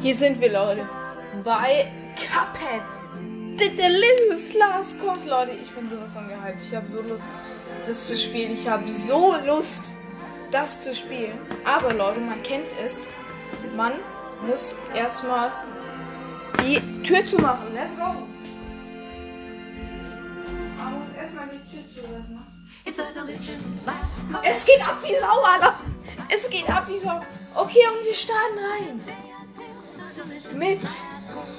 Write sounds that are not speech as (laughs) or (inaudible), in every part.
Hier sind wir, Leute. Bei Cuphead. The Delicious Last Course, Leute. Ich bin sowas von gehypt. Ich habe so Lust, das zu spielen. Ich habe so Lust, das zu spielen. Aber, Leute, man kennt es. Man muss erstmal die Tür zu machen. Let's go. Man muss erstmal die Tür zu machen. Es geht ab wie Sau, Alter. Es geht ab wie Sau. Okay, und wir starten rein. Mit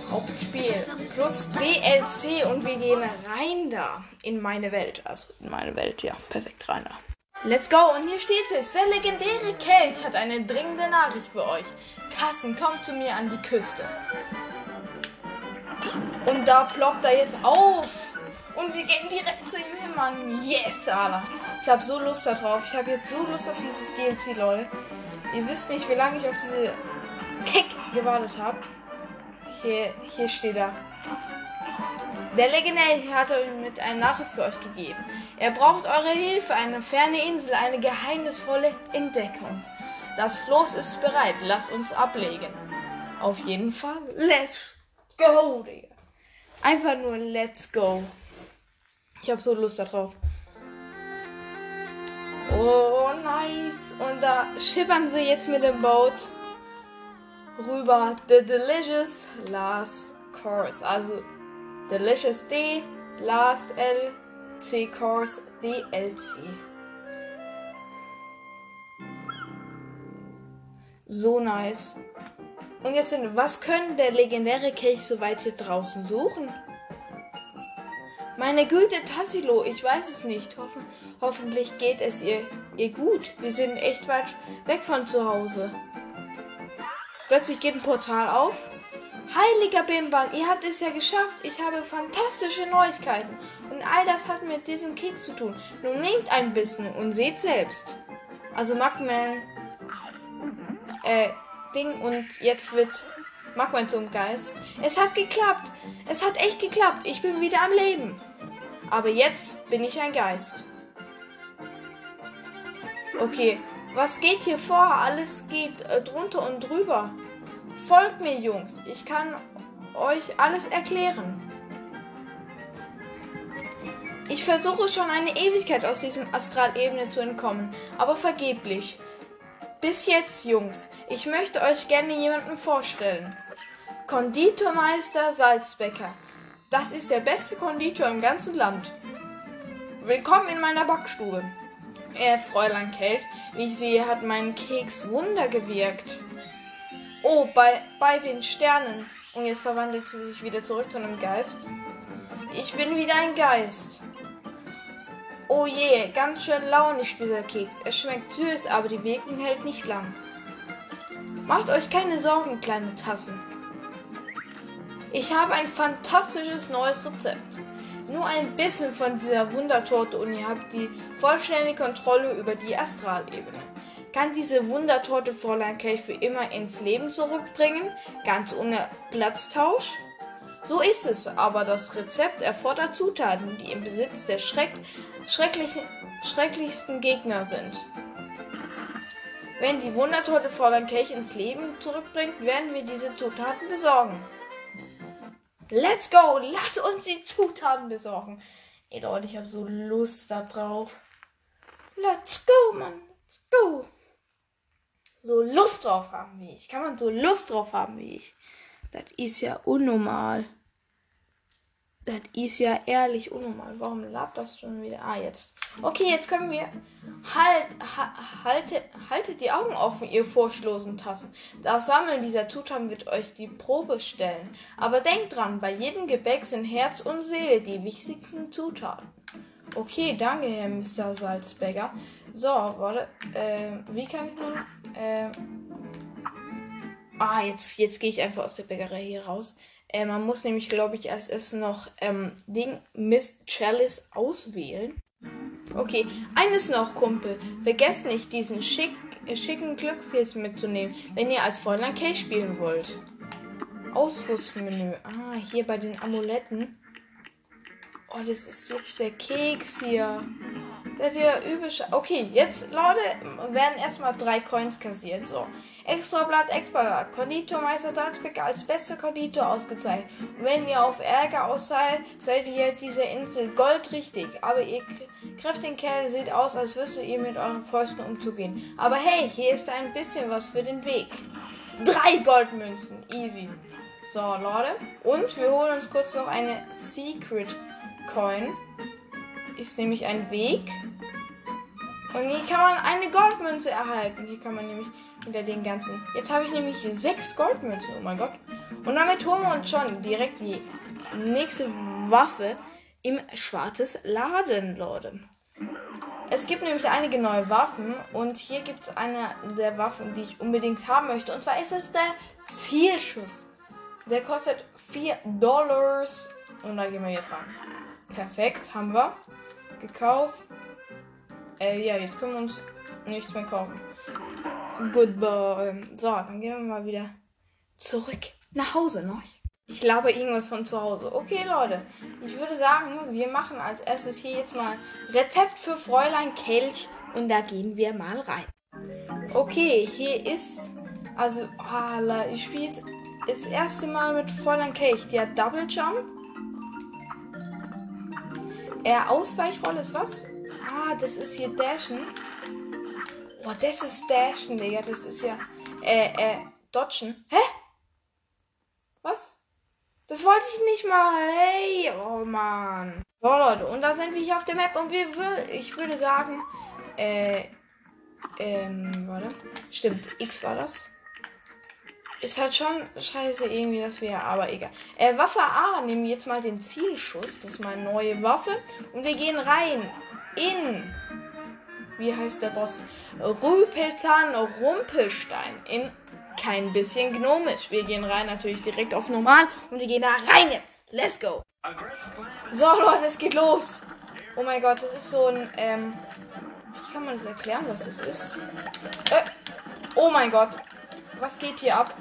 Hauptspiel plus DLC und wir gehen rein da in meine Welt. Also in meine Welt, ja, perfekt rein da. Let's go und hier steht es. Der legendäre Kelch hat eine dringende Nachricht für euch. Tassen, kommt zu mir an die Küste. Und da ploppt er jetzt auf. Und wir gehen direkt zu ihm hin, Mann. Yes, Alter. Ich habe so Lust darauf. Ich habe jetzt so Lust auf dieses DLC, Leute. Ihr wisst nicht, wie lange ich auf diese Kick gewartet habe. Hier, hier steht er. Der Legendär hat euch mit einer Nachricht für euch gegeben. Er braucht eure Hilfe, eine ferne Insel, eine geheimnisvolle Entdeckung. Das Floß ist bereit, lasst uns ablegen. Auf jeden Fall, let's go, Digga. Einfach nur let's go. Ich habe so Lust darauf. Oh, nice. Und da schippern sie jetzt mit dem Boot rüber. The Delicious Last Course. Also Delicious D, Last L, C Course, DLC. So nice. Und jetzt, sind, was können der legendäre Kelch so weit hier draußen suchen? Meine Güte, Tassilo, ich weiß es nicht. Hoffen, hoffentlich geht es ihr, ihr gut. Wir sind echt weit weg von zu Hause. Plötzlich geht ein Portal auf. Heiliger Bimban, ihr habt es ja geschafft. Ich habe fantastische Neuigkeiten. Und all das hat mit diesem Keks zu tun. Nun nehmt ein bisschen und seht selbst. Also Magman, äh, Ding und jetzt wird Magman zum Geist. Es hat geklappt. Es hat echt geklappt. Ich bin wieder am Leben. Aber jetzt bin ich ein Geist. Okay, was geht hier vor? Alles geht äh, drunter und drüber. Folgt mir, Jungs. Ich kann euch alles erklären. Ich versuche schon eine Ewigkeit aus diesem Astralebene zu entkommen, aber vergeblich. Bis jetzt, Jungs. Ich möchte euch gerne jemanden vorstellen. Konditormeister Salzbecker. Das ist der beste Konditor im ganzen Land. Willkommen in meiner Backstube. Äh, Fräulein Kelch, wie ich sehe, hat mein Keks Wunder gewirkt. Oh, bei, bei den Sternen. Und jetzt verwandelt sie sich wieder zurück zu einem Geist. Ich bin wieder ein Geist. Oh je, ganz schön launig dieser Keks. Er schmeckt süß, aber die Wirkung hält nicht lang. Macht euch keine Sorgen, kleine Tassen. Ich habe ein fantastisches neues Rezept. Nur ein bisschen von dieser Wundertorte und ihr habt die vollständige Kontrolle über die Astralebene. Kann diese Wundertorte Fräulein Kelch für immer ins Leben zurückbringen, ganz ohne Platztausch? So ist es, aber das Rezept erfordert Zutaten, die im Besitz der Schreck schrecklichsten Gegner sind. Wenn die Wundertorte Fräulein Kelch ins Leben zurückbringt, werden wir diese Zutaten besorgen. Let's go! Lass uns die Zutaten besorgen. Ey Leute, ich habe so Lust da drauf. Let's go, Mann. Let's go. So Lust drauf haben wie ich. Kann man so Lust drauf haben wie ich. Das ist ja unnormal. Das ist ja ehrlich unnormal. Warum labt das schon wieder? Ah, jetzt. Okay, jetzt können wir. Halt, ha, haltet, haltet die Augen offen, ihr furchtlosen Tassen. Das Sammeln dieser Zutaten wird euch die Probe stellen. Aber denkt dran, bei jedem Gebäck sind Herz und Seele die wichtigsten Zutaten. Okay, danke, Herr Mr. Salzberger. So, warte. Äh, wie kann ich nun. Äh, ah, jetzt, jetzt gehe ich einfach aus der Bäckerei hier raus. Äh, man muss nämlich, glaube ich, als erstes noch ähm, Ding Miss Chalice auswählen. Okay, eines noch, Kumpel. Vergesst nicht, diesen schick, äh, schicken Glückskeks mitzunehmen, wenn ihr als Fräulein Case spielen wollt. Ausrüstmenü. Ah, hier bei den Amuletten. Oh, das ist jetzt der Keks hier. Seid ihr übel. Okay, jetzt, Leute, werden erstmal drei Coins kassiert. So. Extra Blatt, Extra Blatt. Konditormeister Salzbeck als bester Konditor ausgezeichnet. Und wenn ihr auf Ärger aus seid, seid ihr dieser Insel goldrichtig. Aber ihr kräftigen Kerl seht aus, als wüsstet ihr mit euren Fäusten umzugehen. Aber hey, hier ist ein bisschen was für den Weg. Drei Goldmünzen. Easy. So, Leute. Und wir holen uns kurz noch eine Secret Coin. Ist nämlich ein Weg. Und hier kann man eine Goldmünze erhalten. Hier kann man nämlich hinter den ganzen. Jetzt habe ich nämlich sechs Goldmünzen. Oh mein Gott. Und damit holen wir uns schon direkt die nächste Waffe im Schwarzes Laden, Leute. Es gibt nämlich einige neue Waffen und hier gibt es eine der Waffen, die ich unbedingt haben möchte. Und zwar ist es der Zielschuss. Der kostet 4 Dollars. Und da gehen wir jetzt ran. Perfekt, haben wir. Gekauft. Äh, ja, jetzt können wir uns nichts mehr kaufen. Goodbye. So, dann gehen wir mal wieder zurück nach Hause noch. Ich glaube irgendwas von zu Hause. Okay, Leute. Ich würde sagen, wir machen als erstes hier jetzt mal Rezept für Fräulein Kelch. Und da gehen wir mal rein. Okay, hier ist. Also, Hala, ich spiele jetzt das erste Mal mit Fräulein Kelch. Die hat Double Jump. Äh, Ausweichrolle ist was? Ah, das ist hier Dashen. Boah, das ist Dashen, Digga. Das ist ja. Äh, äh, Dodgen. Hä? Was? Das wollte ich nicht mal. Hey, oh Mann. So, Leute, und da sind wir hier auf der Map und wir wür ich würde sagen, äh, ähm, warte. Stimmt, X war das. Ist halt schon scheiße irgendwie, dass wir, aber egal. Äh, Waffe A, nehmen wir jetzt mal den Zielschuss. Das ist meine neue Waffe. Und wir gehen rein in, wie heißt der Boss? Rüpelzahn Rumpelstein. In kein bisschen gnomisch. Wir gehen rein natürlich direkt auf normal und wir gehen da rein jetzt. Let's go. So, Leute, es geht los. Oh mein Gott, das ist so ein, ähm, wie kann man das erklären, was das ist? Äh, oh mein Gott. Was geht hier ab?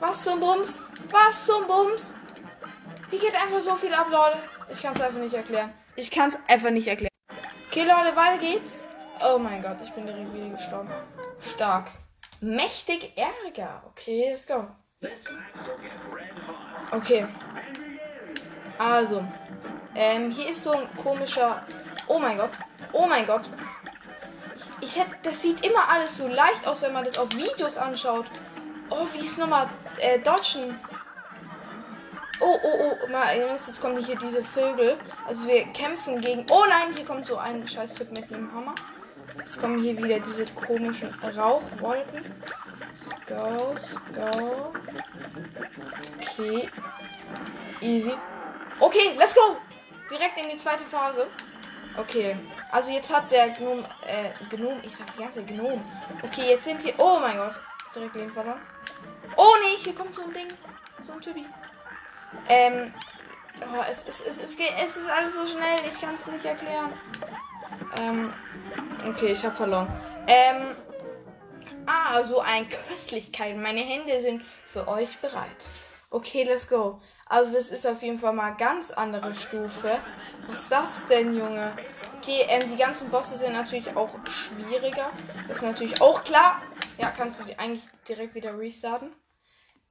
Was zum Bums? Was zum Bums? Hier geht einfach so viel ab, Leute. Ich kann es einfach nicht erklären. Ich kann es einfach nicht erklären. Okay, Leute, weiter geht's. Oh mein Gott, ich bin direkt wieder gestorben. Stark. Mächtig Ärger. Okay, let's go. Okay. Also. Ähm, hier ist so ein komischer. Oh mein Gott. Oh mein Gott. Ich, ich hätte. Das sieht immer alles so leicht aus, wenn man das auf Videos anschaut. Oh, wie ist nochmal äh, Dodgen? Oh, oh, oh, mal, jetzt kommen hier diese Vögel. Also wir kämpfen gegen. Oh nein, hier kommt so ein scheiß Typ mit einem Hammer. Jetzt kommen hier wieder diese komischen Rauchwolken. Let's go, let's go. Okay. Easy. Okay, let's go! Direkt in die zweite Phase. Okay. Also jetzt hat der Gnome, äh, Gnome, ich sag die ganze Gnome. Okay, jetzt sind hier, oh mein Gott. Direkt Leben verloren. Oh nee, hier kommt so ein Ding. So ein Typi. Ähm, oh, es, es, es, es, geht, es ist alles so schnell, ich kann es nicht erklären. Ähm, okay, ich habe verloren. Ähm, ah, so ein Köstlichkeit. Meine Hände sind für euch bereit. Okay, let's go. Also das ist auf jeden Fall mal ganz andere Stufe. Was ist das denn, Junge? Okay, ähm, die ganzen Bosse sind natürlich auch schwieriger. Das ist natürlich auch klar. Ja, kannst du die eigentlich direkt wieder restarten?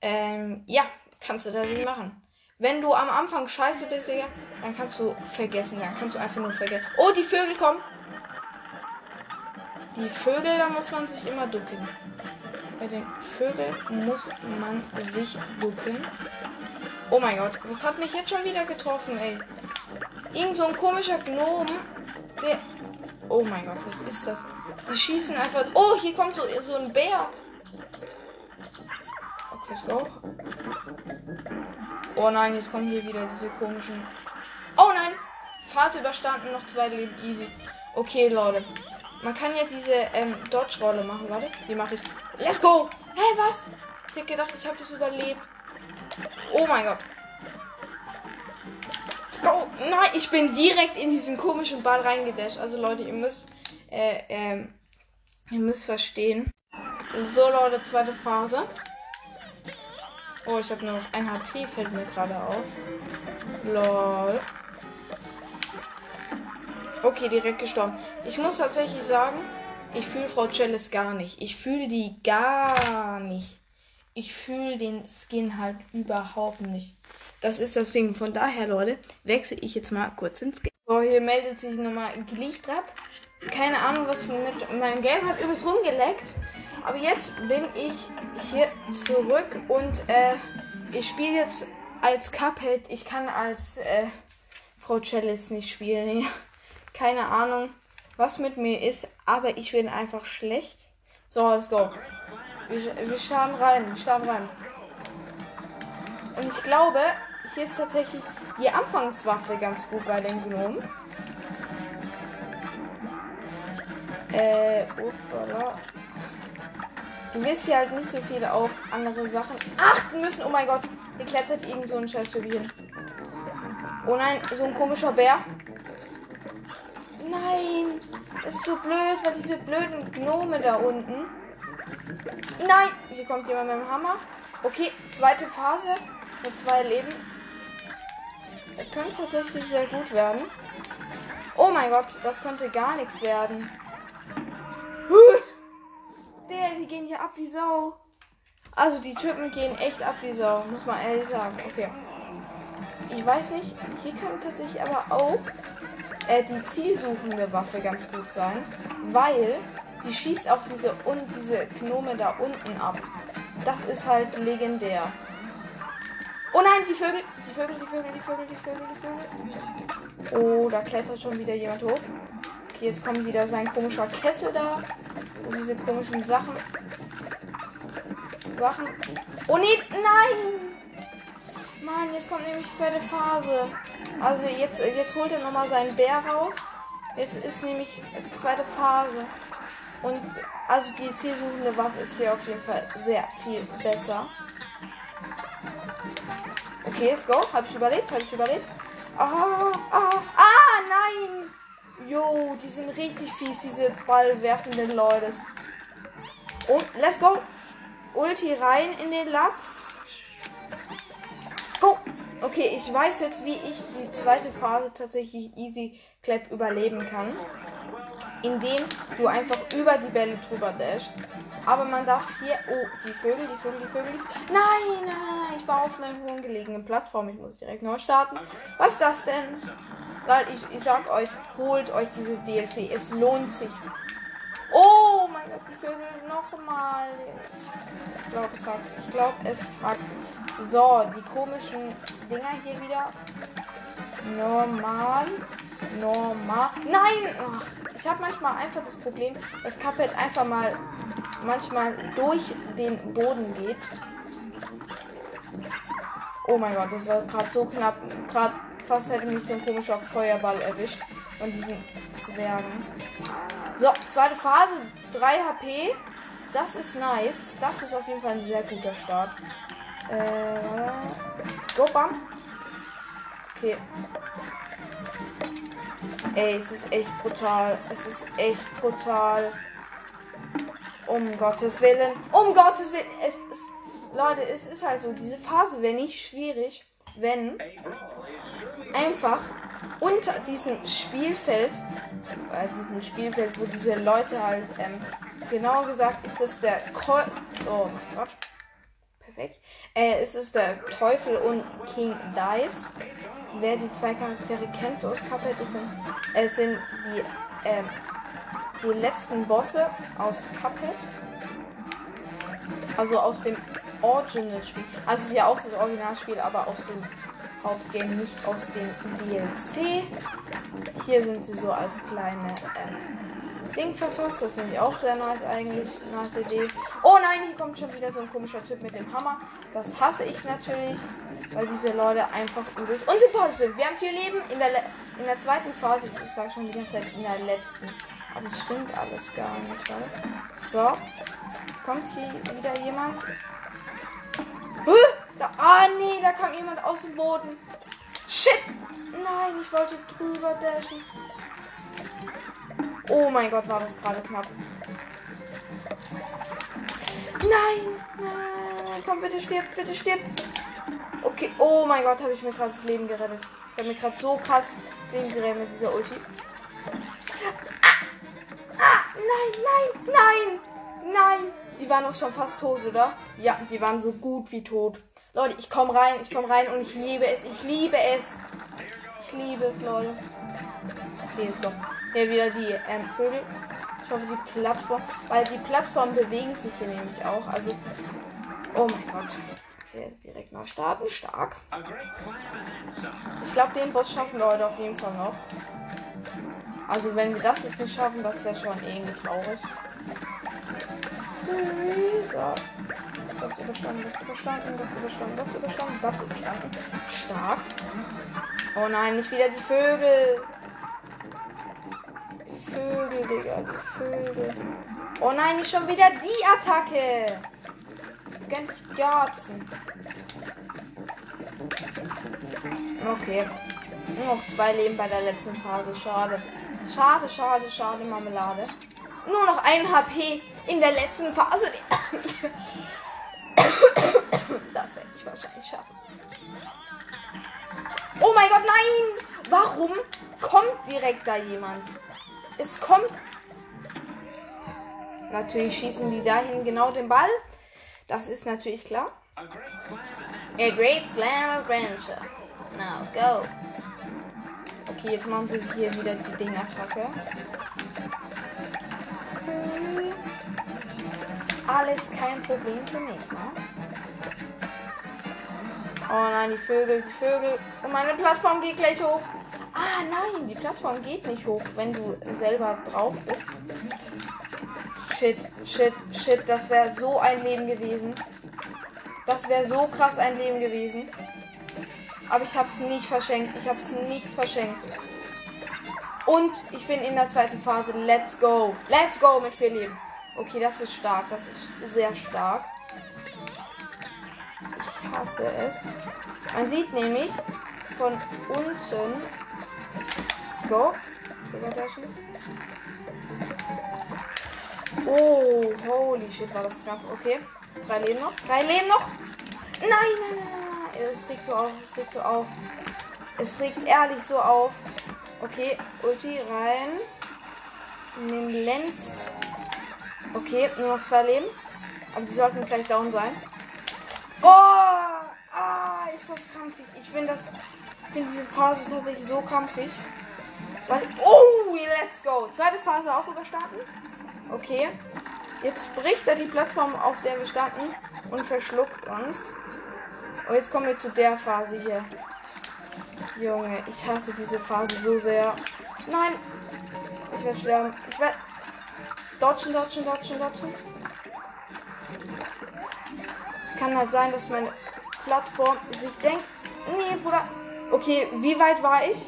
Ähm, ja, kannst du das nicht machen. Wenn du am Anfang scheiße bist, Digga, dann kannst du vergessen. Dann kannst du einfach nur vergessen. Oh, die Vögel kommen. Die Vögel, da muss man sich immer ducken. Bei den Vögeln muss man sich ducken. Oh mein Gott, was hat mich jetzt schon wieder getroffen, ey? Irgend so ein komischer Gnom, der... Oh mein Gott, was ist das? Die schießen einfach... Oh, hier kommt so, so ein Bär. Okay, let's go. Oh nein, jetzt kommen hier wieder diese komischen... Oh nein! Phase überstanden, noch zwei Leben, easy. Okay, Leute. Man kann ja diese ähm, Dodge-Rolle machen, warte. Die mache ich. Let's go! Hey, was? Ich hätte gedacht, ich habe das überlebt. Oh mein Gott. Let's go! Nein, ich bin direkt in diesen komischen Ball reingedasht. Also Leute, ihr müsst, äh, ähm, ihr müsst verstehen. So, Leute, zweite Phase. Oh, ich habe nur noch ein HP, fällt mir gerade auf. Lol. Okay, direkt gestorben. Ich muss tatsächlich sagen, ich fühle Frau Chalice gar nicht. Ich fühle die gar nicht. Ich fühle den Skin halt überhaupt nicht. Das ist das Ding. Von daher, Leute, wechsle ich jetzt mal kurz ins Game. So, hier meldet sich nochmal Glichtrap. Keine Ahnung, was mit meinem Game hat übelst rumgeleckt. Aber jetzt bin ich hier zurück und äh, ich spiele jetzt als Cuphead. Ich kann als äh, Frau Chalice nicht spielen. (laughs) Keine Ahnung, was mit mir ist, aber ich bin einfach schlecht. So, let's go. Wir, wir starten rein, wir starten rein. Und ich glaube, hier ist tatsächlich die Anfangswaffe ganz gut bei den Gnomen. Äh, upala. Du wirst hier halt nicht so viel auf andere Sachen achten müssen. Oh mein Gott, hier klettert irgend so ein scheiß hin. Oh nein, so ein komischer Bär. Nein, das ist so blöd, weil diese blöden Gnome da unten. Nein, hier kommt jemand mit dem Hammer. Okay, zweite Phase mit zwei Leben. Das könnte tatsächlich sehr gut werden. Oh mein Gott, das könnte gar nichts werden. Der, die gehen ja ab wie Sau. Also die Typen gehen echt ab wie Sau, muss man ehrlich sagen. Okay. Ich weiß nicht, hier könnte tatsächlich aber auch äh, die zielsuchende Waffe ganz gut sein, weil die schießt auch diese und diese Gnome da unten ab. Das ist halt legendär. Oh nein, die Vögel, die Vögel, die Vögel, die Vögel, die Vögel, die Vögel. Oh, da klettert schon wieder jemand hoch. Okay, jetzt kommt wieder sein komischer Kessel da. Und diese komischen Sachen. Sachen. Oh nee, nein! Mann, jetzt kommt nämlich die zweite Phase. Also jetzt, jetzt holt er nochmal seinen Bär raus. Jetzt ist nämlich zweite Phase. Und also die zielsuchende Waffe ist hier auf jeden Fall sehr viel besser. Okay, let's go. Habe ich überlebt? Habe ich überlebt? Ah, ah, ah, nein! Jo, die sind richtig fies, diese ballwerfenden Leute. Und let's go. Ulti rein in den Lachs. Go! Okay, ich weiß jetzt, wie ich die zweite Phase tatsächlich easy clap überleben kann. Indem du einfach über die Bälle drüber dashst. Aber man darf hier. Oh, die Vögel, die Vögel, die Vögel, die Vögel. Nein, nein, nein, ich war auf einer hohen gelegenen Plattform. Ich muss direkt neu starten. Was ist das denn? Leute, ich, ich sag euch, holt euch dieses DLC. Es lohnt sich. Oh mein Gott, die Vögel nochmal. Ich glaube, es hat. Ich glaube, es hat. So, die komischen Dinger hier wieder. Normal. Normal. Nein! Ach, ich habe manchmal einfach das Problem, dass Cuphead einfach mal manchmal durch den Boden geht. Oh mein Gott, das war gerade so knapp. Gerade fast hätte mich so ein komischer Feuerball erwischt. Von diesen Zwergen. So, zweite Phase. 3 HP. Das ist nice. Das ist auf jeden Fall ein sehr guter Start. Äh, go, bam. Okay. Ey, es ist echt brutal. Es ist echt brutal. Um Gottes Willen. Um Gottes Willen. Es ist. Leute, es ist halt so. Diese Phase wäre nicht schwierig, wenn einfach unter diesem Spielfeld, äh, diesem Spielfeld, wo diese Leute halt, ähm, genauer gesagt, ist es der Ko Oh mein Gott. Perfekt. Äh, ist es der Teufel und King Dice. Wer die zwei Charaktere kennt aus Cuphead, das sind, äh, sind die, ähm, die letzten Bosse aus Cuphead. Also aus dem Original-Spiel. Also es ist ja auch das Originalspiel, aber aus dem Hauptgame, nicht aus dem DLC. Hier sind sie so als kleine ähm, Ding verfasst. Das finde ich auch sehr nice eigentlich. Nice Idee. Oh nein, hier kommt schon wieder so ein komischer Typ mit dem Hammer. Das hasse ich natürlich, weil diese Leute einfach übelst unsympathisch sind. Wir haben vier Leben in der, in der zweiten Phase. Ich sage schon die ganze Zeit in der letzten. Aber das stimmt alles gar nicht, Leute. So. Jetzt kommt hier wieder jemand. Da, ah, nee, da kam jemand aus dem Boden. Shit! Nein, ich wollte drüber dashen. Oh mein Gott, war das gerade knapp. Nein, nein, komm, bitte stirb, bitte stirb. Okay, oh mein Gott, habe ich mir gerade das Leben gerettet. Ich habe mir gerade so krass das Leben gerettet mit dieser Ulti. nein, nein, nein. Die waren doch schon fast tot, oder? Ja, die waren so gut wie tot. Leute, ich komme rein, ich komme rein und ich liebe es, ich liebe es. Ich liebe es, Leute. Okay, jetzt kommt hier wieder die ähm, Vögel. Ich hoffe, die Plattform, weil die Plattformen bewegen sich hier nämlich auch. Also, oh mein Gott. Okay, direkt mal starten. Stark. Ich glaube, den Boss schaffen wir heute auf jeden Fall noch. Also, wenn wir das jetzt nicht schaffen, das wäre schon irgendwie traurig. So. Das überstanden, das überstanden, das überstanden, das überstanden, das überstanden. Stark. Oh nein, nicht wieder die Vögel. Die Vögel, Digga, die Vögel. Oh nein, nicht schon wieder die Attacke. Ganz Garzen. Okay. Nur noch zwei Leben bei der letzten Phase. Schade. Schade, schade, schade, Marmelade. Nur noch ein HP in der letzten Phase. Das werde ich wahrscheinlich schaffen. Oh mein Gott, nein! Warum kommt direkt da jemand? Es kommt. Natürlich schießen die dahin genau den Ball. Das ist natürlich klar. A great slam adventure. Now go. Okay, jetzt machen sie hier wieder die Ding-Attacke. Alles kein Problem für mich, ne? Oh nein, die Vögel, die Vögel. Und meine Plattform geht gleich hoch. Ah nein, die Plattform geht nicht hoch, wenn du selber drauf bist. Shit, shit, shit. Das wäre so ein Leben gewesen. Das wäre so krass ein Leben gewesen. Aber ich habe es nicht verschenkt. Ich habe es nicht verschenkt. Und ich bin in der zweiten Phase. Let's go. Let's go mit vier Leben. Okay, das ist stark. Das ist sehr stark. Hasse es. Man sieht nämlich von unten. Let's go. Oh, holy shit, war das knapp. Okay. Drei Leben noch. Drei Leben noch. Nein, nein, nein. Es regt so auf. Es regt so auf. Es regt ehrlich so auf. Okay, Ulti rein. In den Lens. Okay, nur noch zwei Leben. Aber die sollten gleich down sein. Oh! Ah, ist das krampfig. Ich finde das. finde diese Phase tatsächlich so krampfig. Weil. Oh, let's go. Zweite Phase auch überstanden. Okay. Jetzt bricht er die Plattform, auf der wir standen und verschluckt uns. Und jetzt kommen wir zu der Phase hier. Junge, ich hasse diese Phase so sehr. Nein! Ich werde sterben. Ich werde. Dodgen, dodgen, dodgen, dodgen. Kann halt sein, dass meine Plattform sich denkt. Nee, Bruder. Okay, wie weit war ich?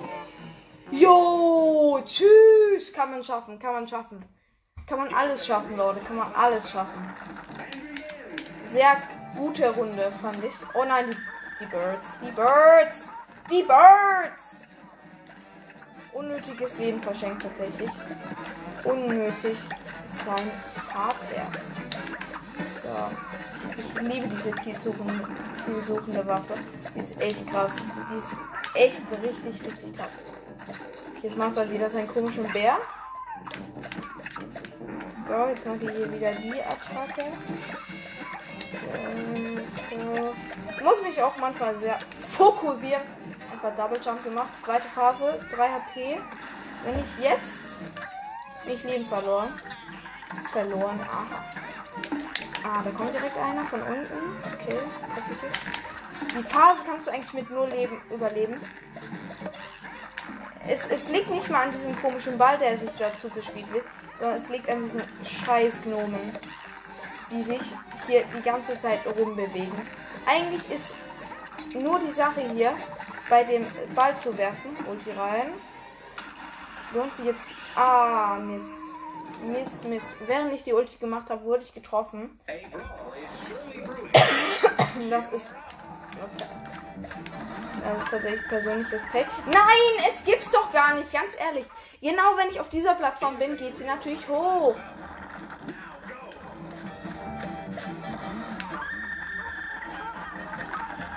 Jo, tschüss. Kann man schaffen, kann man schaffen. Kann man alles schaffen, Leute. Kann man alles schaffen. Sehr gute Runde, fand ich. Oh nein, die, die Birds. Die Birds. Die Birds. Unnötiges Leben verschenkt tatsächlich. Unnötig sein Vater. So. Ich, ich liebe diese zielsuchende, zielsuchende Waffe. Die ist echt krass. Die ist echt richtig, richtig krass. Jetzt macht er wieder seinen komischen Bär. Let's go. Jetzt macht er hier wieder die Attacke. So. Ich muss mich auch manchmal sehr fokussieren. Einfach Double Jump gemacht. Zweite Phase, 3 HP. Wenn ich jetzt nicht Leben verloren. Verloren, aha. Ah, da kommt direkt einer von unten. Okay, Die Phase kannst du eigentlich mit nur Leben überleben. Es, es liegt nicht mal an diesem komischen Ball, der sich dazu gespielt wird, sondern es liegt an diesen scheiß Gnomen, die sich hier die ganze Zeit rumbewegen. Eigentlich ist nur die Sache hier, bei dem Ball zu werfen. Ulti rein. Lohnt sich jetzt. Ah, Mist. Mist, Mist. Während ich die Ulti gemacht habe, wurde ich getroffen. Das ist. Das ist tatsächlich persönliches Pay. Nein, es gibt's doch gar nicht, ganz ehrlich. Genau wenn ich auf dieser Plattform bin, geht sie natürlich hoch.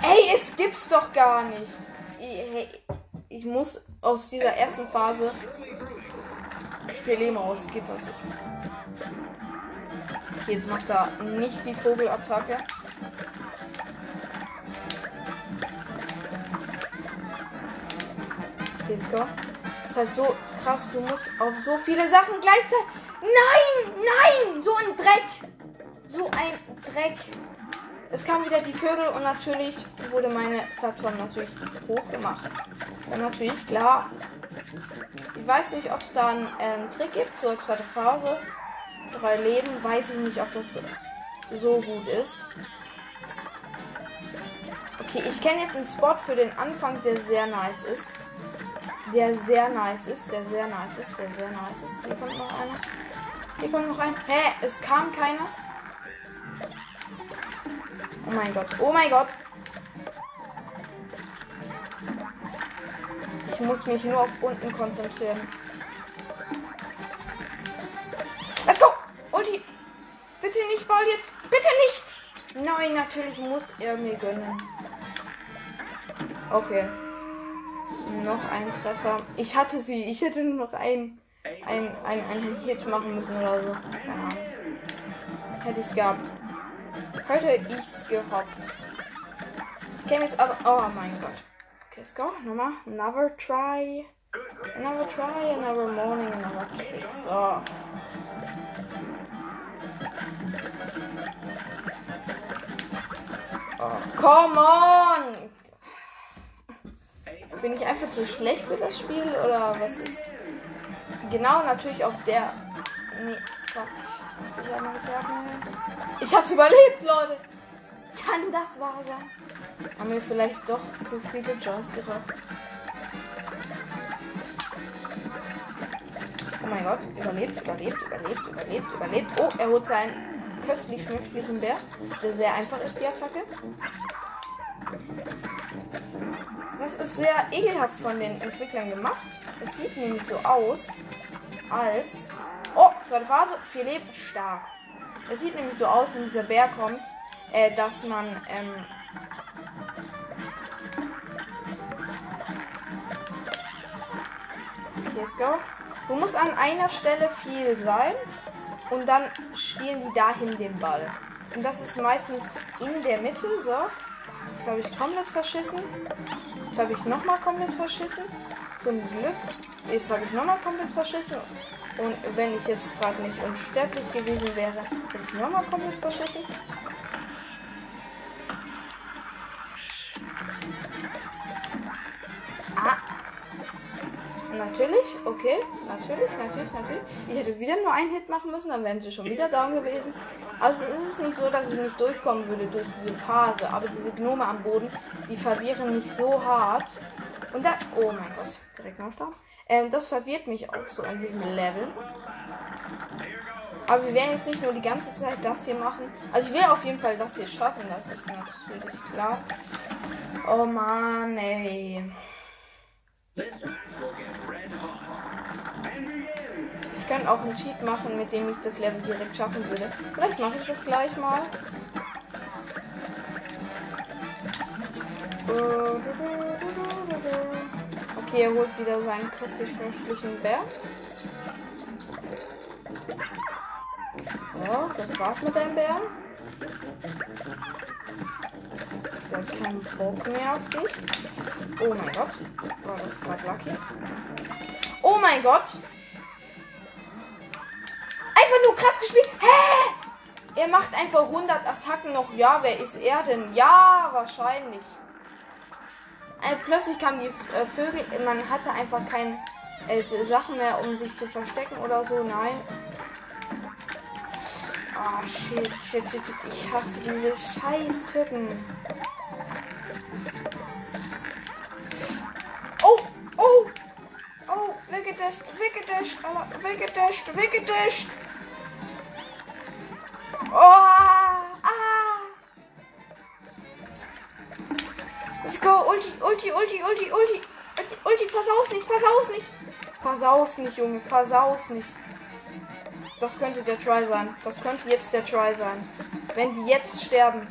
Ey, es gibt's doch gar nicht. Ich, ich muss aus dieser ersten Phase vier Leben aus. Geht nicht. Okay, jetzt macht er nicht die Vogelattacke. Let's go. Das ist halt so krass, du musst auf so viele Sachen gleichzeitig. Nein, nein, so ein Dreck. So ein Dreck. Es kamen wieder die Vögel und natürlich wurde meine Plattform natürlich hochgemacht. Ist ja natürlich klar. Ich weiß nicht, ob es da einen ähm, Trick gibt zur zweiten Phase. Drei Leben, weiß ich nicht, ob das so gut ist. Okay, ich kenne jetzt einen Spot für den Anfang, der sehr nice ist. Der sehr nice ist, der sehr nice ist, der sehr nice ist. Hier kommt noch einer. Hier kommt noch ein. Hä? Es kam keiner. Oh mein Gott. Oh mein Gott. Muss mich nur auf unten konzentrieren. Let's go! Ulti! Bitte nicht Ball jetzt! Bitte nicht! Nein, natürlich muss er mir gönnen. Okay. Noch ein Treffer. Ich hatte sie. Ich hätte nur noch ein, ein, ein, ein Hit machen müssen oder so. Ahnung. Hätte ich gehabt. Hätte ich es gehabt. Ich kenne jetzt aber. Oh mein Gott. Okay, let's go. Nochmal. Another try. Another try, another morning, another kick. So. Oh, come on! Bin ich einfach zu schlecht für das Spiel oder was ist? Genau, natürlich auf der. Nee, Gott, ich, ich hab's überlebt, Leute! Kann das wahr sein? Haben wir vielleicht doch zu viele Jones gerockt? Oh mein Gott, überlebt, überlebt, überlebt, überlebt, überlebt. Oh, er holt seinen köstlich schmücklichen Bär, der sehr einfach ist, die Attacke. Das ist sehr ekelhaft von den Entwicklern gemacht. Es sieht nämlich so aus, als. Oh, zweite Phase, vier Leben, stark. Es sieht nämlich so aus, wenn dieser Bär kommt, äh, dass man. Ähm, let's. Du musst an einer Stelle viel sein und dann spielen die dahin den Ball. Und das ist meistens in der Mitte, so. Das habe ich komplett verschissen. Jetzt habe ich nochmal komplett verschissen. Zum Glück. Jetzt habe ich nochmal komplett verschissen. Und wenn ich jetzt gerade nicht unsterblich gewesen wäre, hätte ich nochmal komplett verschissen. Natürlich, okay. Natürlich, natürlich, natürlich. Ich hätte wieder nur einen Hit machen müssen, dann wären sie schon wieder down gewesen. Also es ist nicht so, dass ich nicht durchkommen würde durch diese Phase. Aber diese Gnome am Boden, die verwirren mich so hart. Und dann. Oh mein Gott, direkt Nachstarm. Ähm, das verwirrt mich auch so an diesem Level. Aber wir werden jetzt nicht nur die ganze Zeit das hier machen. Also ich will auf jeden Fall das hier schaffen, das ist natürlich klar. Oh Mann, ey. Kann auch einen Cheat machen, mit dem ich das Level direkt schaffen würde. Vielleicht mache ich das gleich mal. Okay, er holt wieder seinen köstlich-fürstlichen Bär. So, das war's mit deinem Bären. Der hat keinen Bock mehr auf dich. Oh mein Gott. War das gerade lucky? Oh mein Gott. Einfach nur krass gespielt. Hä? Er macht einfach 100 Attacken noch. Ja, wer ist er denn? Ja, wahrscheinlich. Äh, plötzlich kamen die äh, Vögel. Man hatte einfach keine äh, Sachen mehr, um sich zu verstecken oder so. Nein. Oh, shit, shit, shit, shit. Ich hasse diese scheiß Typen. Oh, oh, oh, weggedasht, weggedasht, weggedasht, weggedasht. Ulti, Ulti, Ulti, Ulti, Ulti. Versaus nicht, versaus nicht. Versaus nicht, Junge, versaus nicht. Das könnte der Try sein. Das könnte jetzt der Try sein. Wenn die jetzt sterben.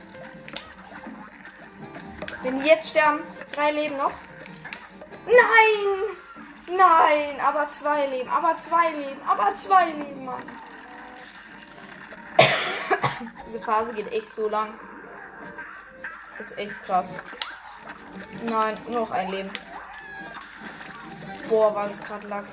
Wenn die jetzt sterben. Drei Leben noch. Nein! Nein! Aber zwei Leben. Aber zwei Leben. Aber zwei Leben, Mann. (coughs) Diese Phase geht echt so lang. Ist echt krass. Nein, noch ein Leben. Boah, war das gerade Lack.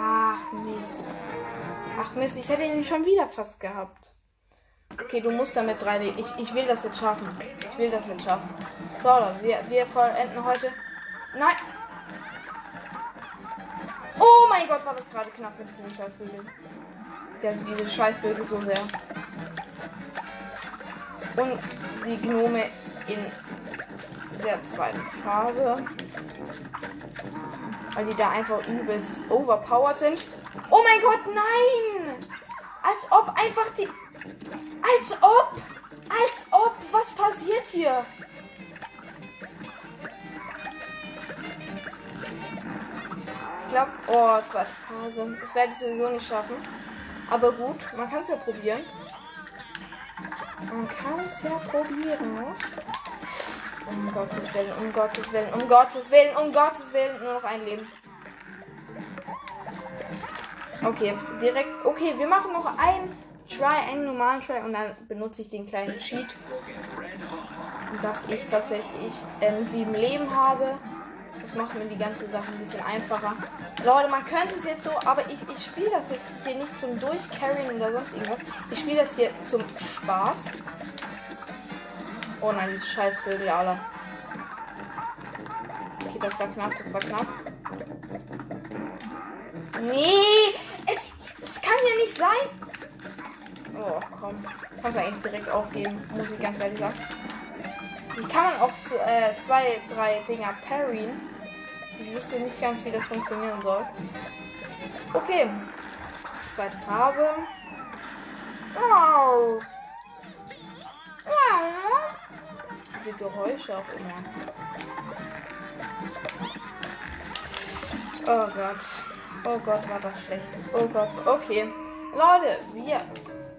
Ach, Mist. Ach, Mist, ich hätte ihn schon wieder fast gehabt. Okay, du musst damit drei. Ich, ich will das jetzt schaffen. Ich will das jetzt schaffen. So, wir, wir vollenden heute. Nein! Mein Gott, war das gerade knapp mit diesem Scheißvögel. Ja, also diese Scheißvögel so sehr. Und die Gnome in der zweiten Phase. Weil die da einfach übelst overpowered sind. Oh mein Gott, nein! Als ob einfach die. Als ob! Als ob! Was passiert hier? Glaube, oh, zweite Phase. Das werde ich sowieso nicht schaffen. Aber gut, man kann es ja probieren. Man kann es ja probieren. Um Gottes Willen, um Gottes Willen, um Gottes Willen, um Gottes Willen. Nur noch ein Leben. Okay, direkt. Okay, wir machen noch ein Try, einen normalen Try und dann benutze ich den kleinen Cheat. Dass ich tatsächlich ähm, sieben Leben habe. Das macht mir die ganze Sache ein bisschen einfacher. Leute, man könnte es jetzt so, aber ich, ich spiele das jetzt hier nicht zum Durchcarryen oder sonst irgendwas. Ich spiele das hier zum Spaß. Oh nein, dieses scheiß Vögel, alle. Okay, das war knapp, das war knapp. Nee, es, es kann ja nicht sein. Oh, komm. Kannst du eigentlich direkt aufgeben, muss ich ganz ehrlich sagen. Wie kann man auch zu, äh, zwei, drei Dinger parryen? Ich wüsste nicht ganz, wie das funktionieren soll. Okay. Zweite Phase. Oh. Diese Geräusche auch immer. Oh Gott. Oh Gott, war das schlecht. Oh Gott. Okay. Leute, wir.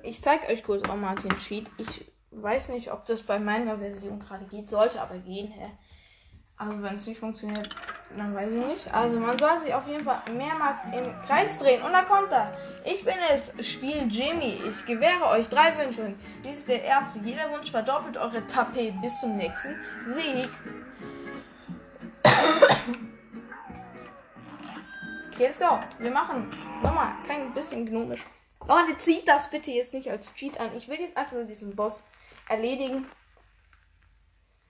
Ich zeige euch kurz auch mal den Cheat. Ich weiß nicht, ob das bei meiner Version gerade geht. Sollte aber gehen, hä? Also wenn es nicht funktioniert, dann weiß ich nicht. Also man soll sich auf jeden Fall mehrmals im Kreis drehen. Und da kommt er. Ich bin es, Spiel Jimmy. Ich gewähre euch drei Wünsche. Dies ist der erste. Jeder Wunsch verdoppelt eure Tapet bis zum nächsten Sieg. Okay, let's go. Wir machen nochmal kein bisschen gnomisch. Leute, zieht das bitte jetzt nicht als Cheat an. Ich will jetzt einfach nur diesen Boss erledigen.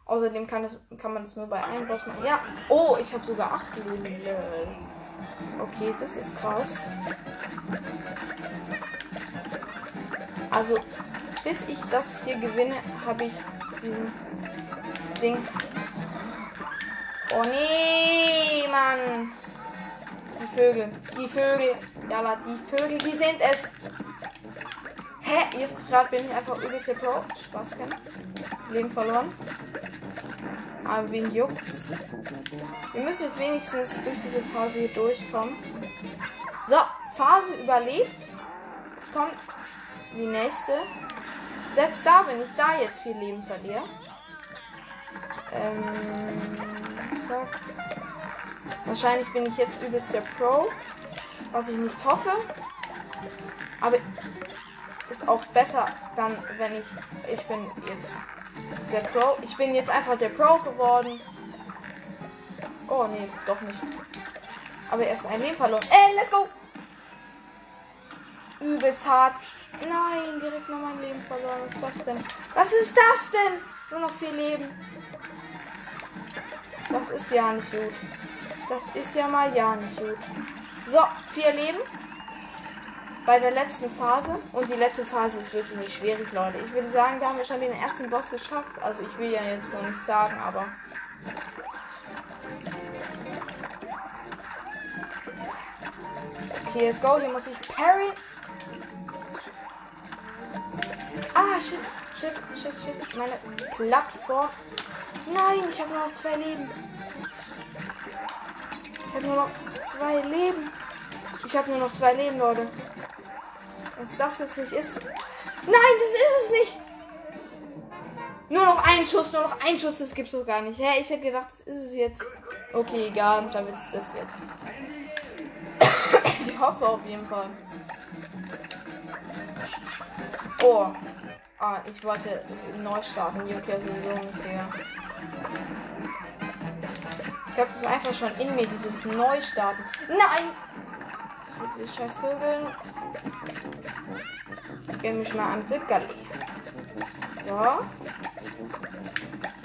Außerdem kann, es, kann man das nur bei einem Boss machen. Ja. Oh, ich habe sogar acht Leben. Okay, das ist krass. Also, bis ich das hier gewinne, habe ich diesen Ding. Oh nee, Mann. Die Vögel. Die Vögel. Ja, die Vögel, die sind es. Hä? Jetzt gerade bin ich einfach übelst Pro. Spaß kennen. Leben verloren. Aber wen juckt's? Wir müssen jetzt wenigstens durch diese Phase hier durchkommen. So, Phase überlebt. Jetzt kommt die nächste. Selbst da, wenn ich da jetzt viel Leben verliere. Ähm, zack. Wahrscheinlich bin ich jetzt übelst der Pro. Was ich nicht hoffe. Aber ist auch besser dann, wenn ich. Ich bin jetzt der Pro. Ich bin jetzt einfach der Pro geworden. Oh nee, doch nicht. Aber erst ein Leben verloren. Ey, let's go! Übelst hart. Nein, direkt noch mein Leben verloren. Was ist das denn? Was ist das denn? Nur noch vier Leben. Das ist ja nicht gut. Das ist ja mal ja nicht gut. So, vier Leben bei der letzten Phase. Und die letzte Phase ist wirklich nicht schwierig, Leute. Ich würde sagen, da haben wir schon den ersten Boss geschafft. Also ich will ja jetzt noch nicht sagen, aber. Okay, let's go. Hier muss ich parry. Ah, shit. Shit, shit, shit. Meine Plattform. Nein, ich habe nur noch zwei Leben. Ich habe nur noch zwei Leben. Ich habe nur noch zwei Leben, Leute. Wenn das jetzt nicht ist. Nein, das ist es nicht. Nur noch ein Schuss, nur noch ein Schuss, das gibt's doch gar nicht. Hä, ich hätte gedacht, das ist es jetzt. Okay, egal, dann wird es das jetzt. ich hoffe auf jeden Fall. Oh. Ah, ich wollte neu starten. Okay, sowieso nicht sehr. Ich glaube, das ist einfach schon in mir, dieses Neustarten. Nein! Ich will diese scheiß Vögeln. Ich geh mich mal am Zuckerli. So.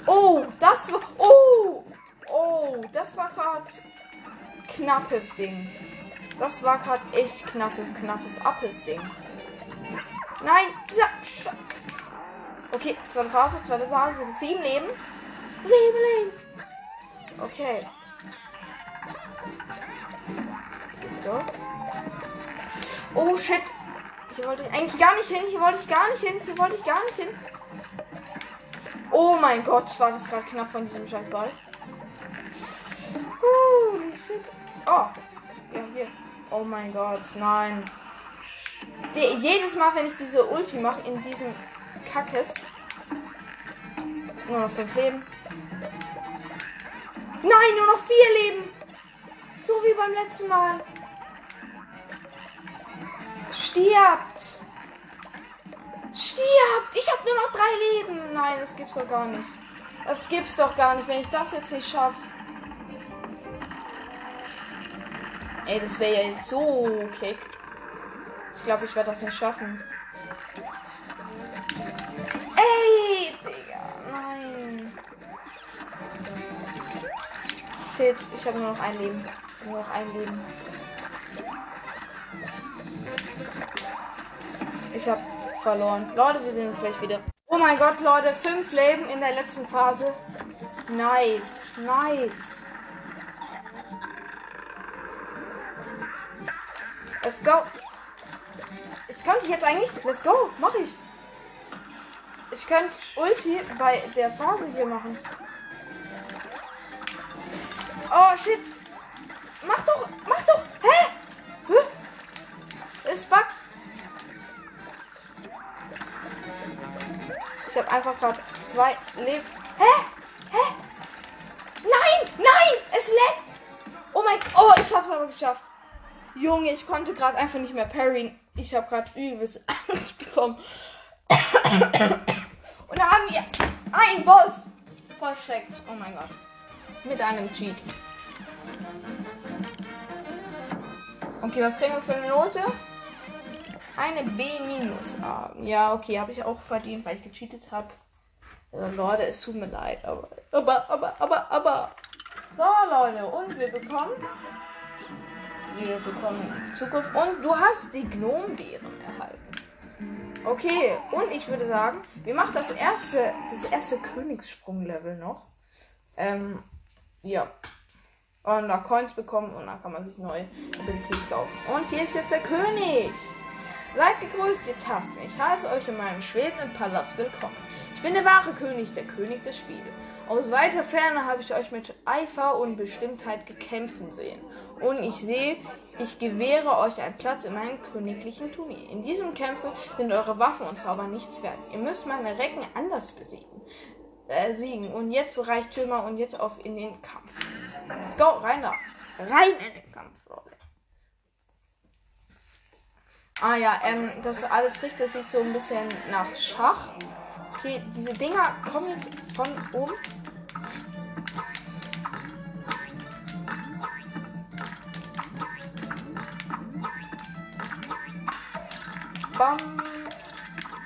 Oh, das war. Oh! Oh, das war gerade knappes Ding. Das war gerade echt knappes, knappes, appes Ding. Nein, Sch Okay, zweite Phase, zweite Phase. Sieben Leben. Sieben Leben. Okay. Let's go. Oh shit. Hier wollte ich eigentlich gar nicht hin. Hier wollte ich gar nicht hin. Hier wollte ich gar nicht hin. Oh mein Gott, war das gerade knapp von diesem Scheißball. Holy shit. Oh. Ja, hier. Oh mein Gott, nein. Die, jedes Mal, wenn ich diese Ulti mache in diesem Kackes. Nur noch fünf Leben. Nein, nur noch vier Leben. So wie beim letzten Mal. Stirbt. Stirbt. Ich habe nur noch drei Leben. Nein, das gibt's doch gar nicht. Das gibt's doch gar nicht, wenn ich das jetzt nicht schaffe. Ey, das wäre ja jetzt so kick. Ich glaube, ich werde das nicht schaffen. Ey, Digga, nein. Shit, ich habe nur noch ein Leben. Nur noch ein Leben. Ich habe verloren. Leute, wir sehen uns gleich wieder. Oh mein Gott, Leute, fünf Leben in der letzten Phase. Nice, nice. Let's go. Ich könnte jetzt eigentlich. Let's go, mach ich. Ich könnte Ulti bei der Phase hier machen. Oh shit. Mach doch, mach doch. Habe einfach gerade zwei Leben. Hä? Hä? Nein, nein, es leckt. Oh mein Gott. Oh, ich hab's aber geschafft. Junge, ich konnte gerade einfach nicht mehr parryen. Ich habe gerade übelst (laughs) Angst bekommen. Und da haben wir einen Boss verschreckt. Oh mein Gott. Mit einem Cheat. Okay, was kriegen wir für eine Note? Eine B minus. Ah, ja, okay, habe ich auch verdient, weil ich gecheatet habe. Also, Leute, es tut mir leid, aber, aber, aber, aber, aber. So, Leute, und wir bekommen wir bekommen Zukunft. Und du hast die Gnombeeren erhalten. Okay, und ich würde sagen, wir machen das erste, das erste Königssprung-Level noch. Ähm, ja. Und da Coins bekommen und dann kann man sich neue Abilities kaufen. Und hier ist jetzt der König. Seid gegrüßt, ihr Tasten. Ich heiße euch in meinem schwebenden Palast willkommen. Ich bin der wahre König, der König des Spiels. Aus weiter Ferne habe ich euch mit Eifer und Bestimmtheit gekämpfen sehen. Und ich sehe, ich gewähre euch einen Platz in meinem königlichen Turnier. In diesem Kämpfe sind eure Waffen und Zauber nichts wert. Ihr müsst meine Recken anders besiegen. Äh, siegen. Und jetzt reicht Türmer und jetzt auf in den Kampf. Let's go, rein da. Rein in den Kampf, Leute. Ah ja, ähm, das alles richtet sich so ein bisschen nach Schach. Okay, diese Dinger kommen jetzt von oben. Bam.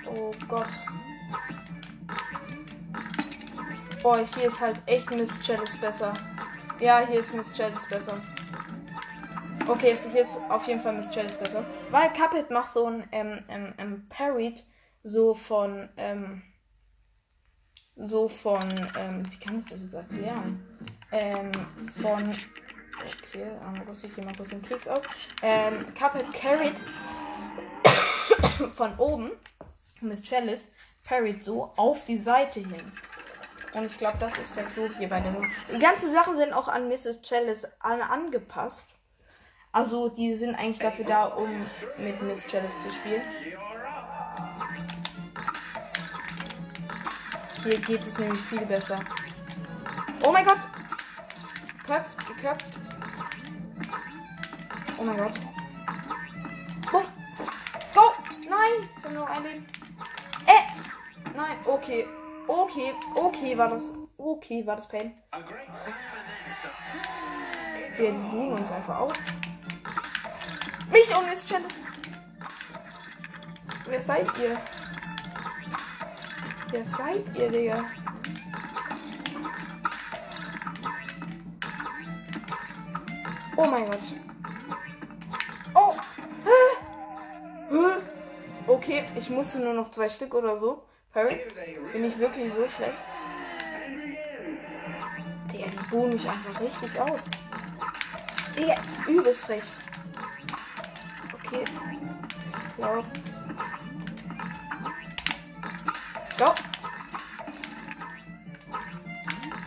Oh Gott. Boah, hier ist halt echt Miss Chalice besser. Ja, hier ist Miss Chalice besser. Okay, hier ist auf jeden Fall Miss Chalice besser. Weil Cuphead macht so ein ähm, ähm, ähm, Parried so von ähm, so von ähm, wie kann ich das jetzt erklären? Ähm, von okay, dann rüste ich hier mal kurz den Keks aus. Ähm, Cuphead carried (coughs) von oben, Miss Chalice, parried so auf die Seite hin. Und ich glaube, das ist der Clou hier bei den. Die ganzen Sachen sind auch an Mrs. Chalice an, angepasst. Also, die sind eigentlich dafür da, um mit Miss Chalice zu spielen. Hier geht es nämlich viel besser. Oh mein Gott! Geköpft, geköpft. Oh mein Gott. Bumm. Go! Nein! Ich habe nur ein Leben. Äh! Nein, okay. Okay, okay war das. Okay war das Pain. Der, die buhen uns einfach aus. Mich und Miss Chalice. Wer seid ihr? Wer seid ihr, Digga? Oh mein Gott. Oh. Okay, ich musste nur noch zwei Stück oder so. Harry, bin ich wirklich so schlecht? Digga, die buhen mich einfach richtig aus. Digga, übelst frech. Okay. Let's go.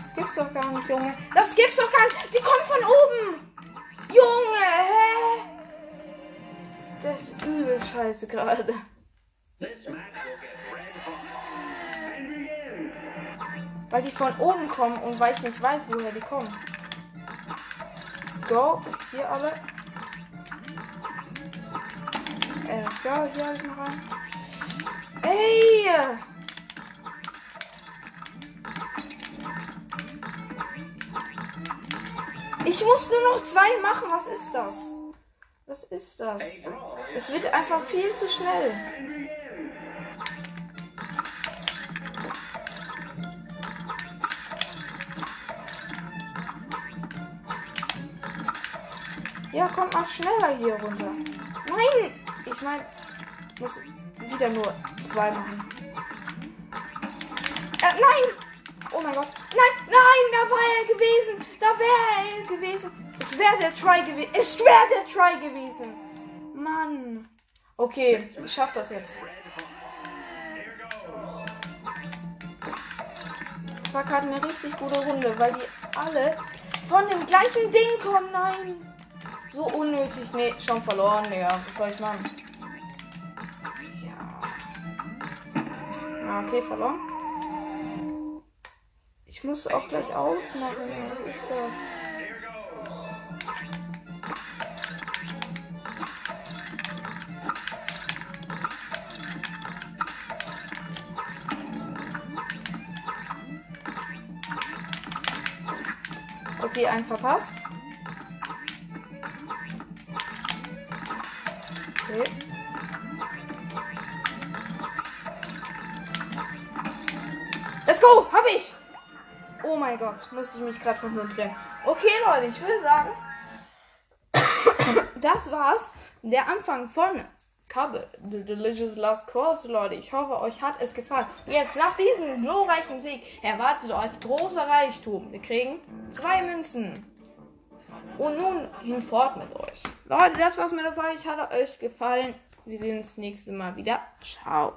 Das gibt's doch gar nicht, Junge. Das gibt's doch gar nicht. Die kommt von oben. Junge, hä? Das ist übelst scheiße gerade. Weil die von oben kommen und weil ich nicht weiß, woher die kommen. Let's go. Hier alle. Äh, go. Hier habe ich noch rein. Ey! Ich muss nur noch zwei machen. Was ist das? Was ist das? Es wird einfach viel zu schnell. Ja, kommt mal schneller hier runter. Nein! Ich meine, muss wieder nur zwei machen. Äh, nein! Oh mein Gott. Nein, nein, da war er gewesen. Da wäre er gewesen. Es wäre der Try gewesen. Es wäre der Try gewesen. Mann. Okay, ich schaff das jetzt. Das war gerade eine richtig gute Runde, weil die alle von dem gleichen Ding kommen. Nein. So unnötig. Nee, schon verloren, Digga. Was soll ich machen? Okay, verloren. Ich muss auch gleich ausmachen. Was ist das? Okay, einen verpasst. Gott, muss ich mich gerade konzentrieren. Okay, Leute, ich würde sagen, (coughs) das war's. Der Anfang von Cubble, The Delicious Last Course, Leute. Ich hoffe, euch hat es gefallen. Jetzt, nach diesem glorreichen Sieg, erwartet euch großer Reichtum. Wir kriegen zwei Münzen. Und nun hinfort mit euch. Leute, das war's mit der Folge. Ich hatte euch gefallen. Wir sehen uns nächstes Mal wieder. Ciao.